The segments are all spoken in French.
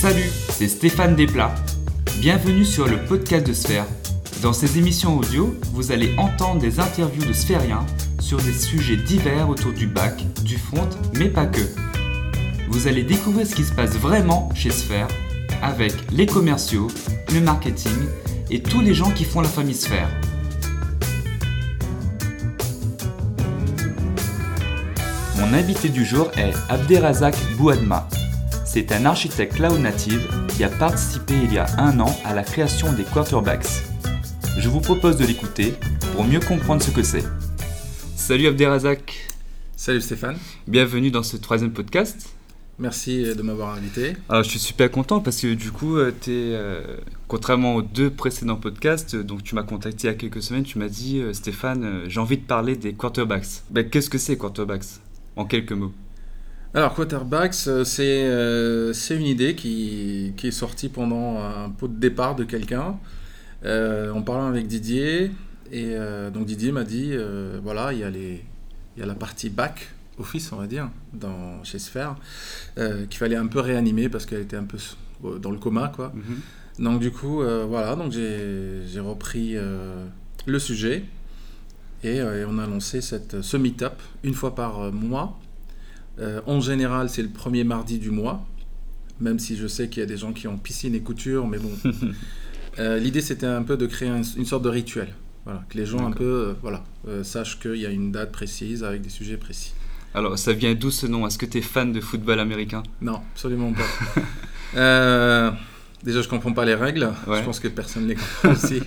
Salut, c'est Stéphane Desplats. Bienvenue sur le podcast de Sphère. Dans ces émissions audio, vous allez entendre des interviews de sphériens sur des sujets divers autour du bac, du front, mais pas que. Vous allez découvrir ce qui se passe vraiment chez Sphère avec les commerciaux, le marketing et tous les gens qui font la famille Sphère. Mon invité du jour est Abderrazak Bouadma. C'est un architecte cloud native qui a participé il y a un an à la création des quarterbacks. Je vous propose de l'écouter pour mieux comprendre ce que c'est. Salut Abderrazak. Salut Stéphane. Bienvenue dans ce troisième podcast. Merci de m'avoir invité. Alors, je suis super content parce que du coup, euh, es, euh, contrairement aux deux précédents podcasts, euh, donc tu m'as contacté il y a quelques semaines, tu m'as dit Stéphane, j'ai envie de parler des quarterbacks. Ben, Qu'est-ce que c'est quarterbacks? En quelques mots. Alors, quarterbacks, c'est c'est une idée qui, qui, est sortie pendant un pot de départ de quelqu'un, en parlant avec Didier. Et donc Didier m'a dit voilà, il y, a les, il y a la partie back office, on va dire, dans, chez Sphere, euh, qu'il fallait un peu réanimer parce qu'elle était un peu dans le coma, quoi. Mhm. Donc du coup, euh, voilà, donc j'ai repris euh, le sujet et, on a lancé cette, ce meet-up une fois par mois. En général, c'est le premier mardi du mois, même si je sais qu'il y a des gens qui ont piscine et couture, mais bon. L'idée, c'était un peu de créer une sorte de rituel. Voilà, que les gens un peu voilà, sachent qu'il y a une date précise avec des sujets précis. Alors, ça vient d'où ce nom? Est-ce que tu es fan de football américain? Non, absolument pas. Euh, déjà, je comprends pas les règles. Je pense que personne ne les comprend aussi.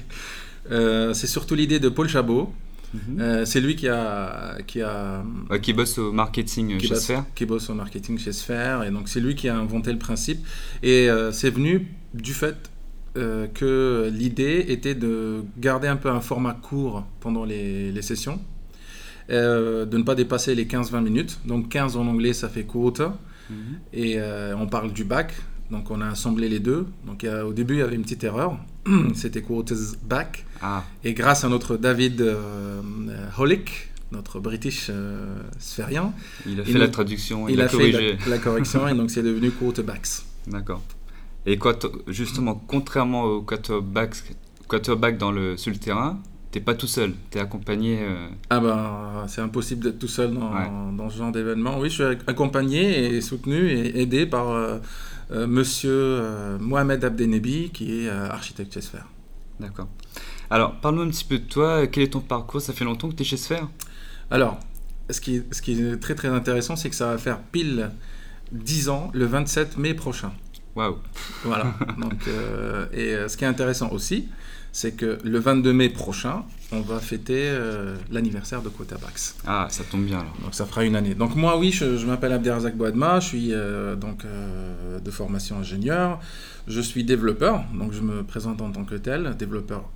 Euh, c'est surtout l'idée de Paul Chabot. Mhm. Euh, c'est lui qui a qui a qui bosse au marketing chez Sphere. Qui bosse au marketing chez Sphere et donc c'est lui qui a inventé le principe et c'est venu du fait que l'idée était de garder un peu un format court pendant les, les sessions euh, de ne pas dépasser les 15-20 minutes. Donc 15 en anglais, ça fait quota. Mhm. Et euh, on parle du bac. Donc on a assemblé les deux. Donc au début, il y avait une petite erreur. C'était quotas back. Ah. Et grâce à notre David euh, Holick, notre British euh, sphérien, il a fait la traduction, il, a, fait la, correction et donc c'est devenu quarterbacks. D'accord. Et quoi, justement, contrairement au quarterback, quarterback dans le, sur le terrain, t'es pas tout seul, tu es accompagné. Euh, ah ben, c'est impossible d'être tout seul dans, dans ce genre d'événement. Oui, je suis accompagné et soutenu et aidé par euh, euh, monsieur Mohamed Abdenebi, qui est architecte chez Sphère. D'accord. Alors, parle-nous un petit peu de toi. Quel est ton parcours Ça fait longtemps que tu es chez Sphère? Alors, ce qui, ce qui est très très intéressant, c'est que ça va faire pile 10 ans le 27 mai prochain. Waouh Voilà. Donc, et ce qui est intéressant aussi, c'est que le 22 mai prochain, on va fêter euh, l'anniversaire de Quotabax. Ah, ça tombe bien alors. Donc ça fera une année. Donc moi, oui, je, m'appelle Abderazak Boadma, je suis euh, donc euh, de formation ingénieur, je suis développeur, donc je me présente en tant que tel, développeur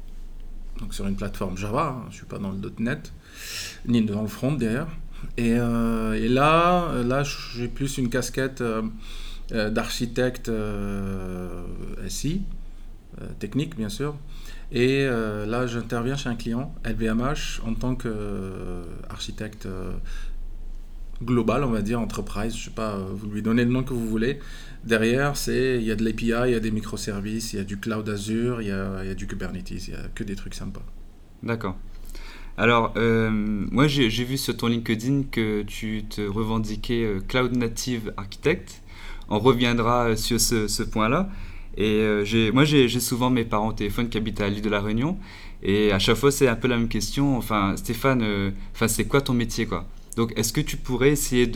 donc sur une plateforme Java, hein, je ne suis pas dans le .NET, ni dans le front d'ailleurs. Et, et, là, là j'ai plus une casquette d'architecte SI, technique bien sûr, et euh, là, j'interviens chez un client, LVMH, en tant qu'architecte euh, global, on va dire, enterprise. Je sais pas, euh, vous lui donnez le nom que vous voulez. Derrière, c'est il y a de l'API, il y a des microservices, il y a du cloud Azure, il y a, y a du Kubernetes, il y a que des trucs sympas. D'accord. Alors, moi, j'ai vu sur ton LinkedIn que tu te revendiquais Cloud Native Architect. On reviendra sur ce, point-là. Et euh, moi, j'ai souvent mes parents au téléphone qui habitent à l'île de la Réunion. Et à chaque fois, c'est un peu la même question. Enfin, Stéphane, euh, enfin, c'est quoi ton métier quoi? Donc, est-ce que tu pourrais essayer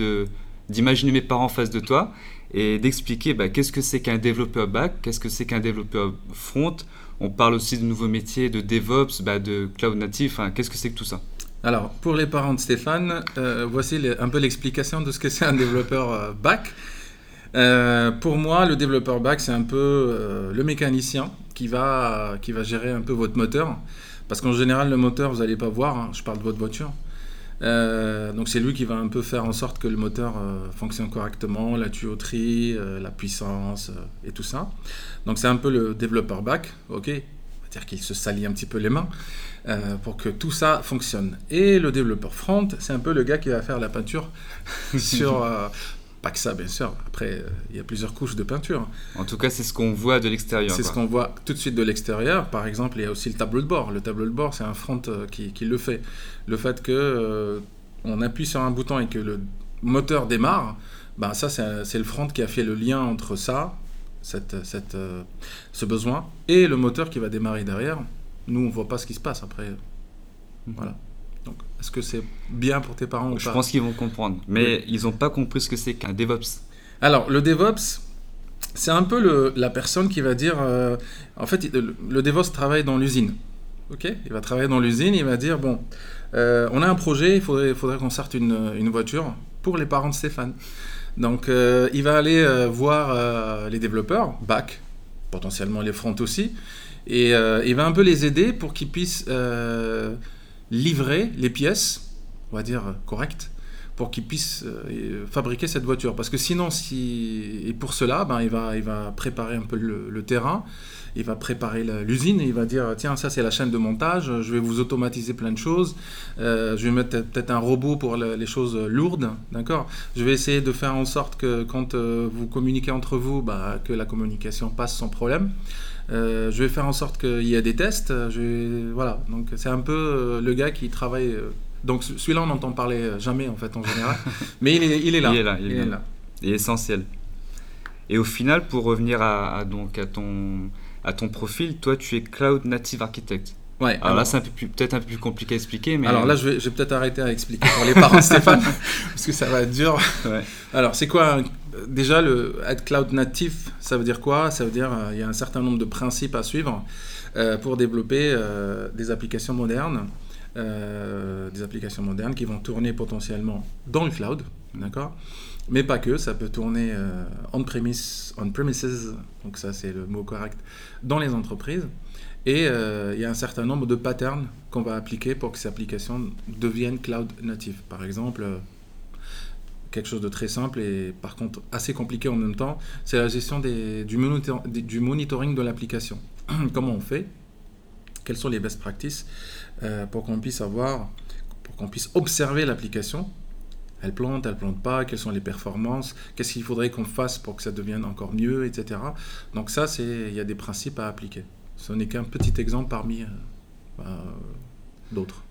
d'imaginer mes parents en face de toi et d'expliquer bah, qu'est-ce que c'est qu'un développeur back, qu'est-ce que c'est qu'un développeur front? On parle aussi de nouveaux métiers, de DevOps, bah, de cloud native. qu'est-ce que c'est que tout ça? Alors, pour les parents de Stéphane, euh, voici un peu l'explication de ce que c'est un développeur back. Euh, pour moi, le développeur back, c'est un peu euh, le mécanicien qui va, qui va gérer un peu votre moteur. Parce qu'en général, le moteur, vous n'allez pas voir, hein, je parle de votre voiture. Euh, donc c'est lui qui va un peu faire en sorte que le moteur fonctionne correctement, la tuyauterie, la puissance et tout ça. Donc c'est un peu le développeur back, ok C'est-à-dire qu'il se salit un petit peu les mains pour que tout ça fonctionne. Et le développeur front, c'est un peu le gars qui va faire la peinture sur Pas que ça, bien sûr. Après, il y a plusieurs couches de peinture. En tout cas, c'est ce qu'on voit de l'extérieur. C'est ce qu'on voit tout de suite de l'extérieur. Par exemple, il y a aussi le tableau de bord. Le tableau de bord, c'est un front qui, qui, le fait. Le fait que on appuie sur un bouton et que le moteur démarre, ben ça, c'est le front qui a fait le lien entre ça, cette, cette, ce besoin, et le moteur qui va démarrer derrière. Nous, on voit pas ce qui se passe après. Mhm. Voilà. Donc, est-ce que c'est bien pour tes parents Je pense qu'ils vont comprendre. Mais ils n'ont pas compris ce que c'est qu'un DevOps. Alors, le DevOps, c'est un peu le, la personne qui va dire. Euh, en fait, le, DevOps travaille dans l'usine. Ok? Il va travailler dans l'usine, il va dire bon, euh, on a un projet, il faudrait, faudrait qu'on sorte une, une, voiture pour les parents de Stéphane. Donc, euh, il va aller voir les développeurs, back, potentiellement les front aussi, et il va un peu les aider pour qu'ils puissent livrer les pièces, on va dire correctes, pour qu'il puisse euh, fabriquer cette voiture. Parce que sinon, si, et pour cela, ben, il, va, il va préparer un peu le, terrain, il va préparer l'usine, il va dire, tiens, ça c'est la chaîne de montage, je vais vous automatiser plein de choses, euh, je vais mettre peut-être un robot pour les choses lourdes, d'accord? Je vais essayer de faire en sorte que quand euh, vous communiquez entre vous, bah, que la communication passe sans problème. Euh, je vais faire en sorte qu'il y ait des tests. Je Voilà, donc c'est un peu le gars qui travaille. Donc celui-là, on n'entend parler jamais en fait en général, mais il est, il est là. Il est là, il, est, là. Il est essentiel. Et au final, pour revenir à, donc à ton à ton profil, toi, tu es cloud native architect. Ouais, alors, là, c'est peut-être un peu plus compliqué à expliquer. Mais... Alors là, je vais, peut-être arrêter à expliquer pour les parents de Stéphane, parce que ça va être dur. Alors, c'est quoi Déjà, le, être cloud natif, ça veut dire quoi? Ça veut dire qu'il euh, y a un certain nombre de principes à suivre euh, pour développer euh, des applications modernes. des applications modernes qui vont tourner potentiellement dans le cloud, d'accord mais pas que, ça peut tourner on-premise, on-premises, donc ça c'est le mot correct, dans les entreprises. Et euh, il y a un certain nombre de patterns qu'on va appliquer pour que ces applications deviennent cloud native. Par exemple, euh, quelque chose de très simple et par contre assez compliqué en même temps, c'est la gestion du, du, monitoring de l'application. Comment on fait? Quelles sont les best practices euh, pour qu'on puisse avoir, pour qu'on puisse observer l'application elle plante, elle plante pas, quelles sont les performances, qu'est-ce qu'il faudrait qu'on fasse pour que ça devienne encore mieux, etc. Donc ça, il y a des principes à appliquer. Ce n'est qu'un petit exemple parmi euh, bah, d'autres.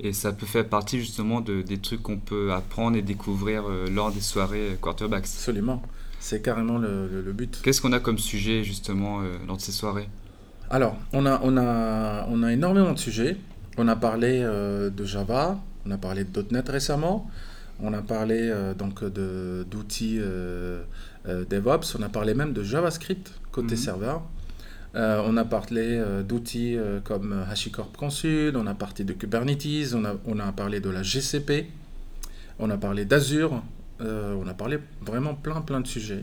Et ça peut faire partie justement de, des trucs qu'on peut apprendre et découvrir euh, lors des soirées quarterbacks. Absolument, c'est carrément le, but. Qu'est-ce qu'on a comme sujet justement euh, lors de ces soirées? Alors, on a, on, a, on a énormément de sujets. On a parlé de Java, on a parlé de .NET récemment, on a parlé donc d'outils DevOps, on a parlé même de JavaScript côté mhm. serveur. Euh, on a parlé euh, d'outils euh, comme HashiCorp Consul, on a parlé de Kubernetes, on a, on a parlé de la GCP, on a parlé d'Azure, on a parlé vraiment plein plein de sujets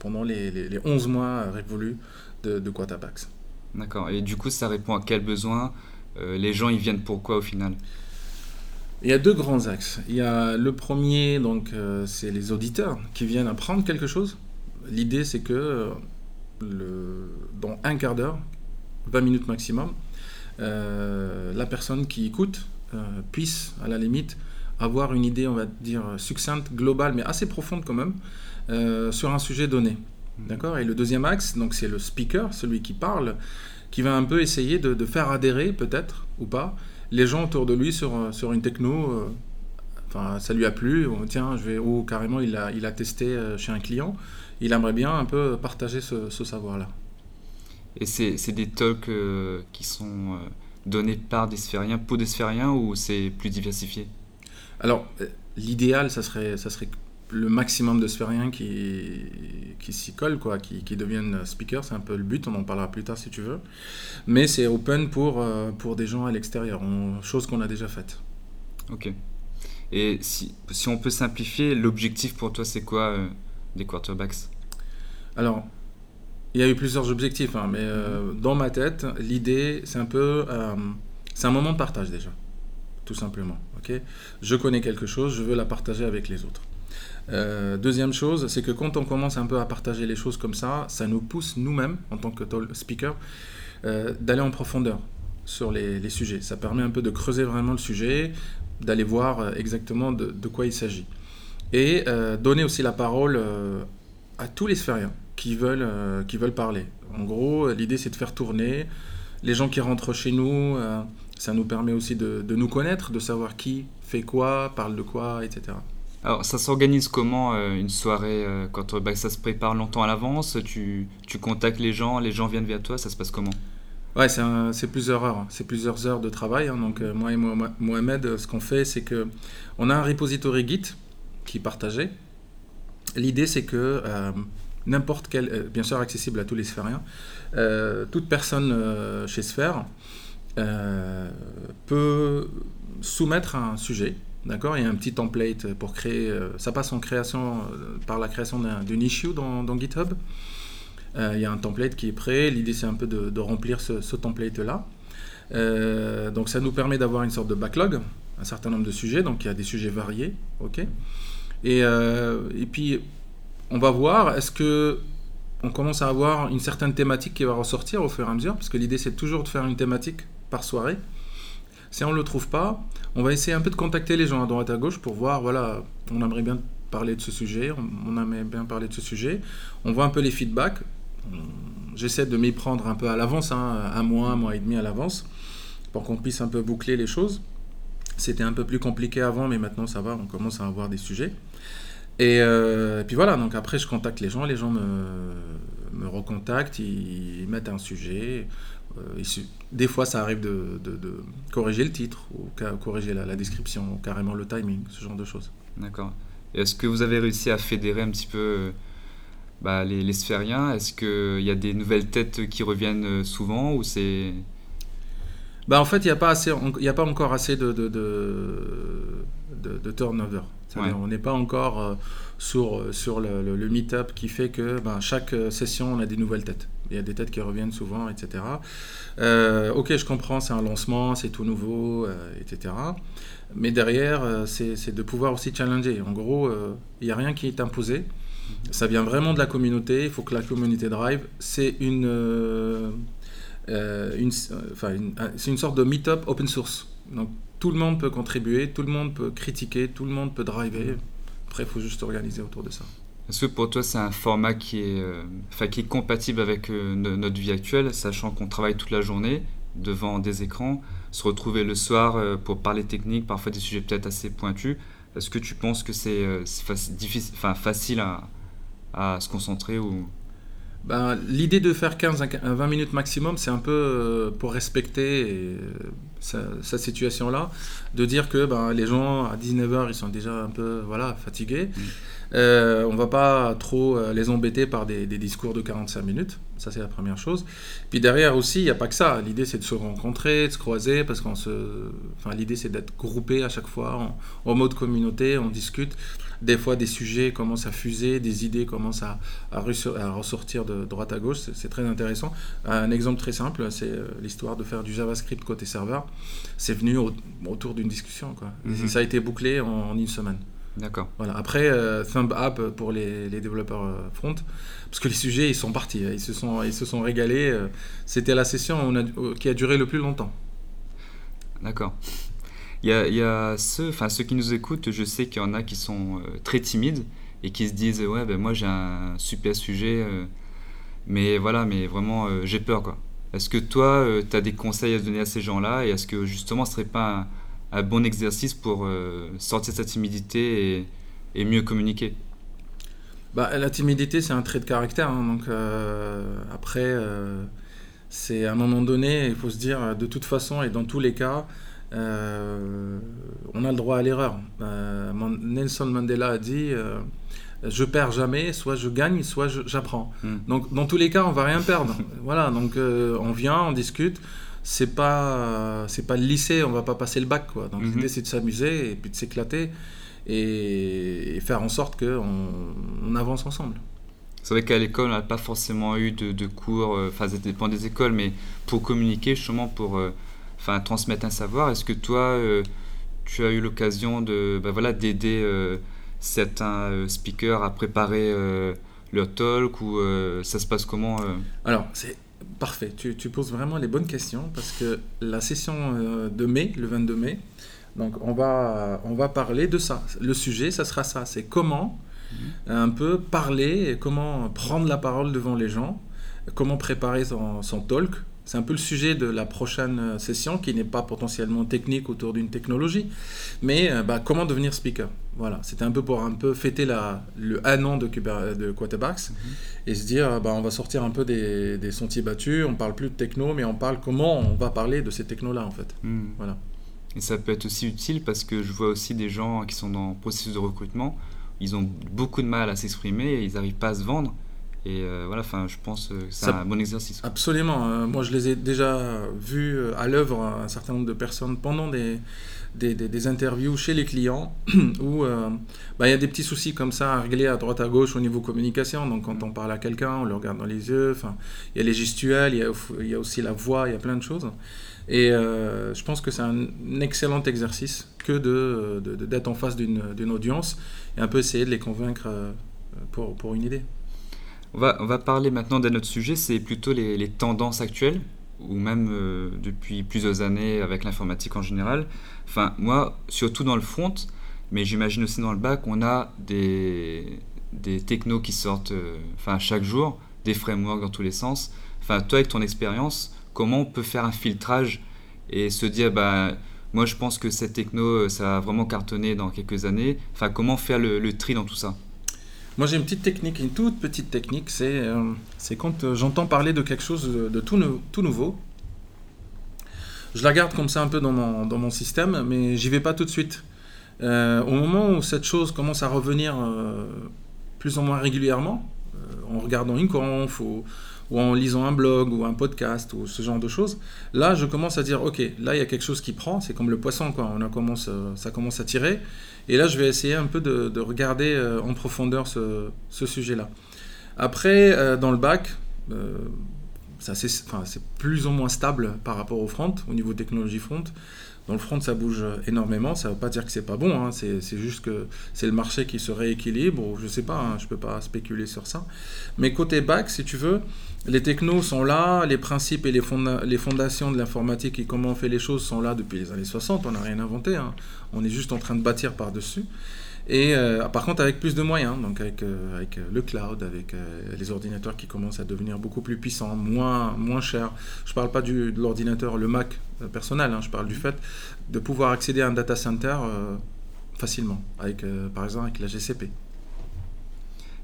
pendant les, les, 11 mois révolus de, de Quatabax. D'accord, et du coup ça répond à quel besoin Les gens ils viennent pourquoi au final? Il y a deux grands axes. Il y a le premier, donc, c'est les auditeurs qui viennent apprendre quelque chose. L'idée, c'est que le, dans un quart d'heure, 20 minutes maximum, euh, la personne qui écoute euh, puisse, à la limite, avoir une idée, on va dire, succincte, globale, mais assez profonde quand même, euh, sur un sujet donné. Mmh. D'accord? Et le deuxième axe, donc c'est le speaker, celui qui parle, qui va un peu essayer de, faire adhérer, peut-être, ou pas, les gens autour de lui sur, sur une techno. Enfin, ça lui a plu, ou, tiens, je vais, ou carrément il a, il a testé chez un client il aimerait bien un peu partager ce, savoir-là. Et c'est des talks euh, qui sont euh, donnés par des sphériens, pour des sphériens, ou c'est plus diversifié? Alors, euh, l'idéal, ça serait, ça serait le maximum de sphériens qui, qui s'y collent, quoi, qui, qui deviennent speakers, c'est un peu le but, on en parlera plus tard si tu veux. Mais c'est open pour, pour des gens à l'extérieur, chose qu'on a déjà faite. Ok. Et si, si on peut simplifier, l'objectif pour toi, c'est quoi des quarterbacks? Alors, il y a eu plusieurs objectifs, hein, mais euh, dans ma tête, l'idée, c'est un peu. Euh, c'est un moment de partage déjà, tout simplement. ok? Je connais quelque chose, je veux la partager avec les autres. Euh, deuxième chose, c'est que quand on commence un peu à partager les choses comme ça, ça nous pousse nous-mêmes, en tant que speaker, d'aller en profondeur sur les, sujets. Ça permet un peu de creuser vraiment le sujet, d'aller voir exactement de quoi il s'agit. et donner aussi la parole à tous les sphériens qui veulent, qui veulent parler. En gros, l'idée c'est de faire tourner les gens qui rentrent chez nous. ça nous permet aussi de, nous connaître, de savoir qui fait quoi, parle de quoi, etc. Alors, ça s'organise comment euh, une soirée euh, quand euh, bah, ça se prépare longtemps à l'avance tu, tu, contactes les gens, les gens viennent vers toi, ça se passe comment? Ouais, c'est plusieurs heures, c'est plusieurs heures de travail. Hein. donc moi et Mohamed, ce qu'on fait, c'est que on a un repository Git qui est partagé. L'idée, c'est que n'importe quel, bien sûr accessible à tous les sphériens, toute personne chez Sphère peut soumettre un sujet D'accord Il y a un petit template pour créer. Euh, ça passe en création, euh, par la création d'une issue dans, GitHub. Euh, il y a un template qui est prêt. L'idée, c'est un peu de, remplir ce, template-là. donc, ça nous permet d'avoir une sorte de backlog, un certain nombre de sujets. Donc, il y a des sujets variés. OK et, et puis, on va voir, est-ce que on commence à avoir une certaine thématique qui va ressortir au fur et à mesure? Parce que l'idée, c'est toujours de faire une thématique par soirée. Si on ne le trouve pas, on va essayer un peu de contacter les gens à droite à gauche pour voir, voilà, on aimerait bien parler de ce sujet, on, aimerait bien parler de ce sujet. On voit un peu les feedbacks. J'essaie de m'y prendre un peu à l'avance, hein, un mois, un mois et demi à l'avance, pour qu'on puisse un peu boucler les choses. C'était un peu plus compliqué avant, mais maintenant ça va, on commence à avoir des sujets. Et, euh, puis voilà, donc après je contacte les gens, les gens me, recontactent, ils mettent un sujet, des fois, ça arrive de, corriger le titre, ou corriger la, description, ou carrément le timing, ce genre de choses. D'accord. Est-ce que vous avez réussi à fédérer un petit peu euh, bah, les, les, sphériens? Est-ce qu'il y a des nouvelles têtes qui reviennent euh, souvent ou c'est bah, en fait, il n'y a, pas assez, a pas encore assez de, de, de, turnover. On n'est pas encore sur, sur le, le, meet-up qui fait que ben, chaque session, on a des nouvelles têtes il y a des têtes qui reviennent souvent, etc. Euh, ok, je comprends, c'est un lancement, c'est tout nouveau, euh, etc. Mais derrière, euh, c'est de pouvoir aussi challenger. En gros, il n'y a rien qui est imposé. Ça vient vraiment de la communauté. Il faut que la communauté drive. C'est une, une, c'est une sorte de meet-up open source. Donc tout le monde peut contribuer, tout le monde peut critiquer, tout le monde peut driver. Après, il faut juste organiser autour de ça. Est-ce que pour toi c'est un format qui est, euh, qui est compatible avec euh, notre vie actuelle, sachant qu'on travaille toute la journée devant des écrans, se retrouver le soir euh, pour parler technique, parfois des sujets peut-être assez pointus? Est-ce que tu penses que c'est enfin, facile à, à, se concentrer ou... Ben, L'idée de faire 15 à 20 minutes maximum, c'est un peu pour respecter sa, situation-là, de dire que ben, les gens à 19h, ils sont déjà un peu voilà, fatigués. Mmh. Euh, on va pas trop euh, les embêter par des, discours de 45 minutes. Ça, c'est la première chose. Puis derrière aussi, il n'y a pas que ça. L'idée, c'est de se rencontrer, de se croiser, parce qu'on se. Enfin, l'idée, c'est d'être groupé à chaque fois en, mode communauté, on discute. Des fois, des sujets commencent à fuser, des idées commencent à, à, ressortir de droite à gauche. C'est très intéressant. Un exemple très simple, c'est euh, l'histoire de faire du JavaScript côté serveur. C'est venu autour d'une discussion. Quoi. Mhm. ça a été bouclé en une semaine. D'accord. Voilà. Après, euh, thumb up pour les, développeurs euh, front, parce que les sujets, ils sont partis, hein. ils se sont, ils se sont régalés. Euh. C'était la session qui a duré le plus longtemps. D'accord. Il y a, ceux, ceux qui nous écoutent, je sais qu'il y en a qui sont très timides et qui se disent Ouais, ben moi j'ai un super sujet, mais voilà, mais vraiment j'ai peur quoi. Est-ce que toi, tu as des conseils à donner à ces gens-là et est-ce que justement ce serait pas un bon exercice pour euh, sortir de sa timidité et, mieux communiquer? Bah, La timidité, c'est un trait de caractère. Hein, donc euh, après, euh, c'est à un moment donné, il faut se dire, de toute façon et dans tous les cas, on a le droit à l'erreur. Nelson Mandela a dit je perds jamais, soit je gagne, soit j'apprends. Hmm. Donc dans tous les cas, on va rien perdre. voilà, donc on vient, on discute c'est pas c'est pas le lycée, on va pas passer le bac quoi. Donc mhm. l'idée c'est de s'amuser et puis de s'éclater et, faire en sorte qu'on on avance ensemble. C'est vrai qu'à l'école, on n'a pas forcément eu de, cours, euh, enfin ça dépend des écoles, mais pour communiquer justement, pour euh, enfin transmettre un savoir, est-ce que toi, euh, tu as eu l'occasion de, bah, voilà, d'aider certains speakers à préparer leur talk ou ça se passe comment Alors, c'est Parfait, tu, poses vraiment les bonnes questions parce que la session euh, de mai, le 22 mai, Donc on va, on va parler de ça. Le sujet, ça sera ça. C'est comment mhm. un peu parler, et comment prendre la parole devant les gens, comment préparer son, son talk, c'est un peu le sujet de la prochaine euh, session qui n'est pas potentiellement technique autour d'une technologie, mais euh, bah, comment devenir speaker? Voilà, c'était un peu pour un peu fêter la, le un an de, de Quarterbacks mhm. et se dire bah, on va sortir un peu des, des, sentiers battus, on parle plus de techno, mais on parle comment on va parler de ces technos-là en fait. Mhm. Voilà. Et ça peut être aussi utile parce que je vois aussi des gens qui sont dans le processus de recrutement, ils ont beaucoup de mal à s'exprimer ils n'arrivent pas à se vendre. Et euh, voilà, enfin, je pense que c'est un bon exercice. Absolument. Euh, moi, je les ai déjà vus euh, à l'œuvre, un certain nombre de personnes, pendant des, des, des, interviews chez les clients, où bah, il y a des petits soucis comme ça à régler à droite à gauche au niveau communication. Donc, quand on parle à quelqu'un, on le regarde dans les yeux. Il y a les gestuels, il y y a aussi la voix, il y a plein de choses. Et je pense que c'est un excellent exercice que d'être de, de, en face d'une audience et un peu essayer de les convaincre pour, pour une idée. On va, parler maintenant d'un autre sujet, c'est plutôt les, tendances actuelles, ou même euh, depuis plusieurs années avec l'informatique en général. Enfin, moi, surtout dans le front, mais j'imagine aussi dans le bac, on a des, des technos qui sortent euh, enfin, chaque jour, des frameworks dans tous les sens. Enfin, toi, avec ton expérience, comment on peut faire un filtrage et se dire, bah, moi, je pense que cette techno, euh, ça va vraiment cartonner dans quelques années. Enfin, comment faire le tri dans tout ça? Moi, j'ai une petite technique, une toute petite technique. C'est euh, quand euh, j'entends parler de quelque chose de, tout, nouveau. Je la garde comme ça un peu dans mon, dans mon système, mais j'y vais pas tout de suite. Euh, au moment où cette chose commence à revenir plus ou moins régulièrement, en regardant une conf ou, en lisant un blog ou un podcast ou ce genre de choses, là, je commence à dire, ok, là, il y a quelque chose qui prend. C'est comme le poisson, quoi. On a commence, ça commence à tirer. Et là, je vais essayer un peu de, regarder euh, en profondeur ce, sujet-là. Après, euh, dans le bac, euh, c'est plus ou moins stable par rapport au front, au niveau technologie front. Dans le front, ça bouge énormément. Ça ne veut pas dire que c'est pas bon. Hein. C'est juste que c'est le marché qui se rééquilibre. je ne sais pas. Hein. je ne peux pas spéculer sur ça. Mais côté bac, si tu veux, les technos sont là. Les principes et les, les fondations de l'informatique et comment on fait les choses sont là depuis les années 60. On n'a rien inventé. Hein. On est juste en train de bâtir par-dessus. Et euh, par contre, avec plus de moyens, donc avec, euh, euh, le cloud, avec les ordinateurs qui commencent à devenir beaucoup plus puissants, moins, moins chers. Je ne parle pas du, de l'ordinateur, le Mac personnel, hein, je parle du fait de pouvoir accéder à un data center facilement, avec, par exemple avec la GCP.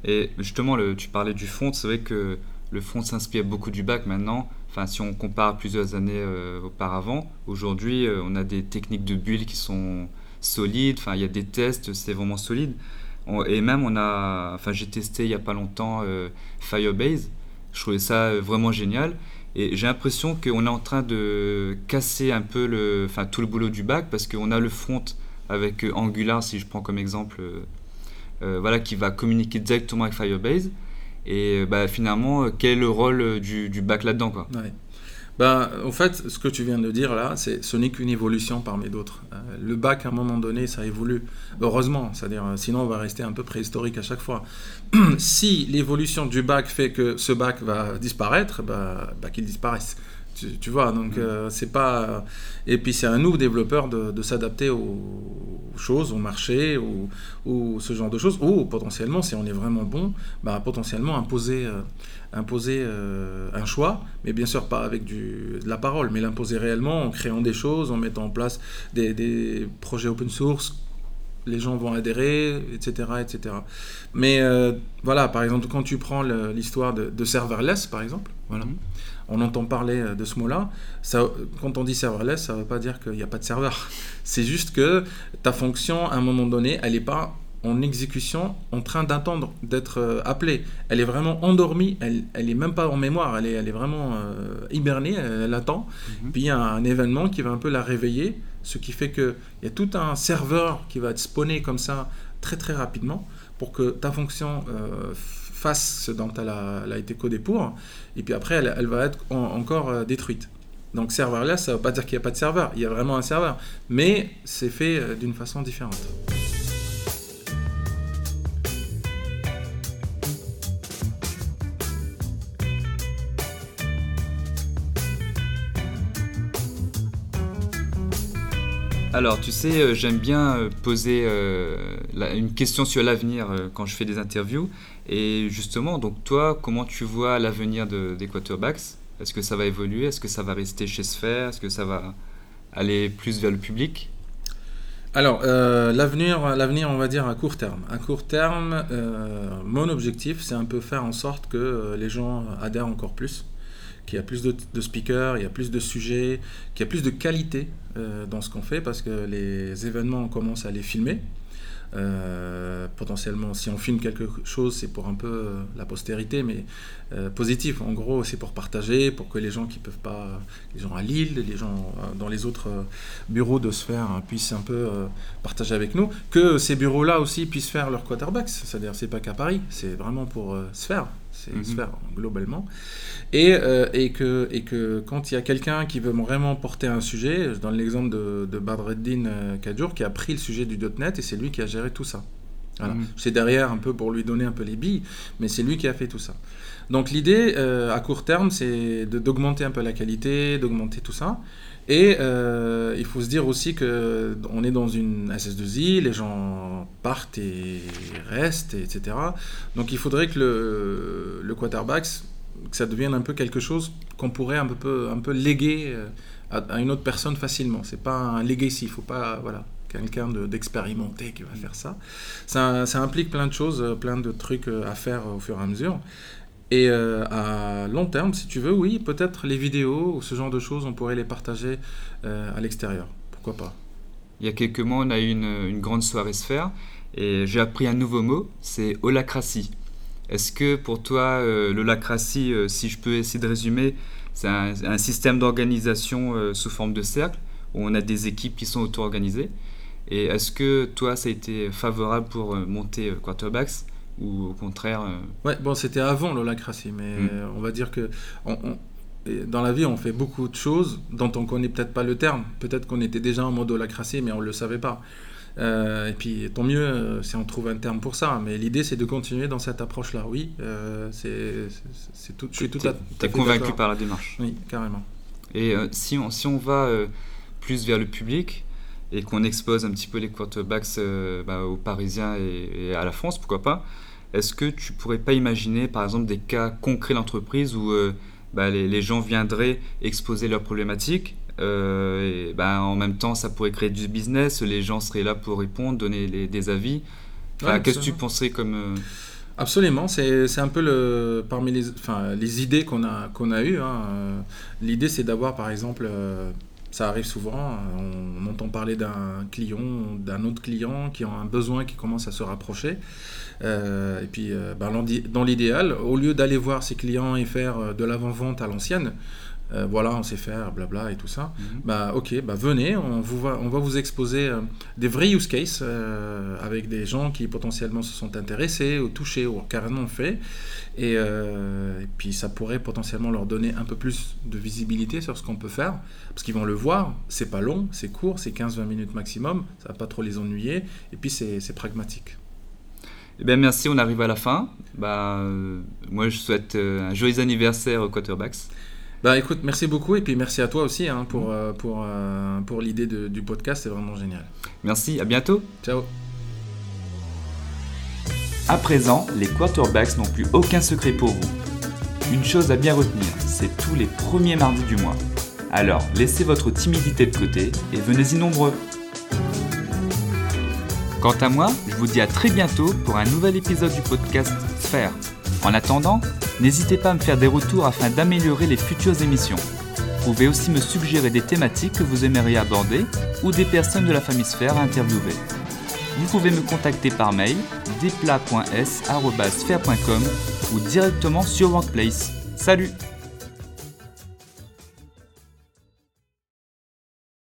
Et justement, tu parlais du front, c'est vrai que le front s'inspire beaucoup du bac maintenant. Enfin, si on compare plusieurs années auparavant, aujourd'hui, on a des techniques de build qui sont solide. Enfin, il y a des tests, c'est vraiment solide. et même, on a, enfin, j'ai testé il y a pas longtemps euh, Firebase. Je trouvais ça euh, vraiment génial. Et j'ai l'impression qu'on est en train de casser un peu le, enfin, tout le boulot du bac parce qu'on a le front avec euh, Angular, si je prends comme exemple, voilà, qui va communiquer directement avec Firebase. Et bah, finalement, quel est le rôle du, du bac là-dedans quoi? Ben, en fait, ce que tu viens de dire là, c'est, ce n'est qu'une évolution parmi d'autres. Euh, le bac, à un moment donné, ça évolue. Heureusement, c'est-à-dire, euh, sinon on va rester un peu préhistorique à chaque fois. si l'évolution du bac fait que ce bac va disparaître, bah, bah qu'il disparaisse. Tu, vois, donc mm. euh, c'est pas. Et puis c'est à nous, développeurs, de, s'adapter aux, choses, au marché, ou, ce genre de choses. Ou potentiellement, si on est vraiment bon, bah, potentiellement imposer, euh, imposer euh, un choix, mais bien sûr pas avec du, de la parole, mais l'imposer réellement en créant des choses, en mettant en place des, des projets open source les gens vont adhérer, etc. etc. Mais voilà, par exemple, quand tu prends l'histoire de, de, serverless, par exemple, voilà, mm on entend parler euh, de ce mot-là. Quand on dit serverless, ça ne veut pas dire qu'il n'y a pas de serveur. C'est juste que ta fonction, à un moment donné, elle n'est pas en exécution, en train d'attendre d'être euh, appelée. Elle est vraiment endormie, elle n'est même pas en mémoire, elle est, elle est vraiment euh, hibernée, elle, attend. Mhm. Puis il y a un événement qui va un peu la réveiller, ce qui fait qu'il y a tout un serveur qui va être spawné comme ça très très rapidement pour que ta fonction fasse ce dont elle a, été codée pour, et puis après, elle, va être encore euh, détruite. Donc serverless, ça ne veut pas dire qu'il n'y a pas de serveur, il y a vraiment un serveur, mais c'est fait euh, d'une façon différente. Alors, tu sais, euh, j'aime bien euh, poser euh, une question sur l'avenir quand je fais des interviews. Et justement, donc toi, comment tu vois l'avenir de, des Est-ce que ça va évoluer? Est-ce que ça va rester chez Sphere Est-ce que ça va aller plus vers le public? Alors, l'avenir, on va dire à court terme. À court terme, mon objectif, c'est un peu faire en sorte que les gens adhèrent encore plus qu'il y a plus de, speakers, il y a plus de sujets, qu'il y a plus de qualité euh, dans ce qu'on fait parce que les événements, on commence à les filmer. Euh, potentiellement, si on filme quelque chose, c'est pour un peu euh, la postérité, mais positif. En gros, c'est pour partager, pour que les gens qui peuvent pas, les gens à Lille, les gens dans les autres bureaux de Sphère hein, puissent un peu partager avec nous. Que ces bureaux-là aussi puissent faire leur quarterbacks. C'est-à-dire, c'est pas qu'à Paris, c'est vraiment pour Sphère c'est mhm. sphère globalement. Et, euh, et, que, et que quand il y a quelqu'un qui veut vraiment porter un sujet, je donne l'exemple de, de Badreddin euh, Kadjour qui a pris le sujet du .NET et c'est lui qui a géré tout ça. Voilà. Mhm. C'est derrière un peu pour lui donner un peu les billes, mais c'est lui qui a fait tout ça. Donc l'idée euh, à court terme, c'est d'augmenter un peu la qualité, d'augmenter tout ça. Et euh, il faut se dire aussi que on est dans une SS2I, les gens partent et restent, etc. Donc il faudrait que le, le quarterback, que ça devienne un peu quelque chose qu'on pourrait un peu, un peu léguer euh, à, une autre personne facilement. C'est pas un legacy, il faut pas voilà quelqu'un d'expérimenté qui va faire ça. ça. ça. implique plein de choses, plein de trucs à faire au fur et à mesure. Et euh, à long terme, si tu veux, oui, peut-être les vidéos ou ce genre de choses, on pourrait les partager euh, à l'extérieur. Pourquoi pas Il y a quelques mois, on a eu une, grande soirée sphère et j'ai appris un nouveau mot, c'est holacratie. Est-ce que pour toi, euh, l'holacratie, si je peux essayer de résumer, c'est un, système d'organisation sous forme de cercle où on a des équipes qui sont auto-organisées? Et est-ce que toi, ça a été favorable pour monter Quarterbacks? Ou au contraire euh, Ouais, bon, c'était avant l'holacratie, mais hmm. on va dire que dans la vie, on fait beaucoup de choses dont on connaît peut-être pas le terme. Peut-être qu'on était déjà en mode holacratie, mais on le savait pas. Euh, et puis, tant mieux euh, si on trouve un terme pour ça. Mais l'idée, c'est de continuer dans cette approche-là. Oui, c'est, tout. Je suis tout à, es convaincu par la démarche. Oui, carrément. Et si, on, si on va plus vers le public et qu'on expose un petit peu les quarterbacks bah, aux Parisiens et, à la France, pourquoi pas est-ce que tu pourrais pas imaginer, par exemple, des cas concrets d'entreprise où euh, bah, les, gens viendraient exposer leurs problématiques euh, et bah, en même temps, ça pourrait créer du business, les gens seraient là pour répondre, donner des avis? Qu'est-ce que tu penserais comme... Euh, Absolument, c'est un peu le, parmi les, enfin, les idées qu'on a, qu'on a eues. Hein. L'idée, c'est d'avoir, par exemple, ça arrive souvent, on parler d'un client, d'un autre client qui a un besoin qui commence à se rapprocher. Euh, et puis, euh, ben, dans l'idéal, au lieu d'aller voir ses clients et faire euh, de l'avant-vente à l'ancienne, voilà, on sait faire, blabla et tout ça. Mhm. Bah, ok, bah, venez, on, vous va, on va vous exposer des vrais use cases avec des gens qui potentiellement se sont intéressés ou touchés ou carrément fait. Et, et, puis ça pourrait potentiellement leur donner un peu plus de visibilité sur ce qu'on peut faire. Parce qu'ils vont le voir, c'est pas long, c'est court, c'est 15-20 minutes maximum, ça va pas trop les ennuyer, et puis c'est pragmatique. Eh bien, merci, on arrive à la fin. Bah, euh, moi, je souhaite euh, un joyeux anniversaire aux quarterbacks. Bah, écoute, merci beaucoup et puis merci à toi aussi hein, pour, euh, pour, pour l'idée du podcast, c'est vraiment génial. Merci, à bientôt. Ciao. À présent, les quarterbacks n'ont plus aucun secret pour vous. Une chose à bien retenir, c'est tous les premiers mardis du mois. Alors, laissez votre timidité de côté et venez-y nombreux. Quant à moi, je vous dis à très bientôt pour un nouvel épisode du podcast Sphère. En attendant, n'hésitez pas à me faire des retours afin d'améliorer les futures émissions. Vous pouvez aussi me suggérer des thématiques que vous aimeriez aborder ou des personnes de la famille Sphère à interviewer. Vous pouvez me contacter par mail desplat.s.sphère.com ou directement sur Workplace. Salut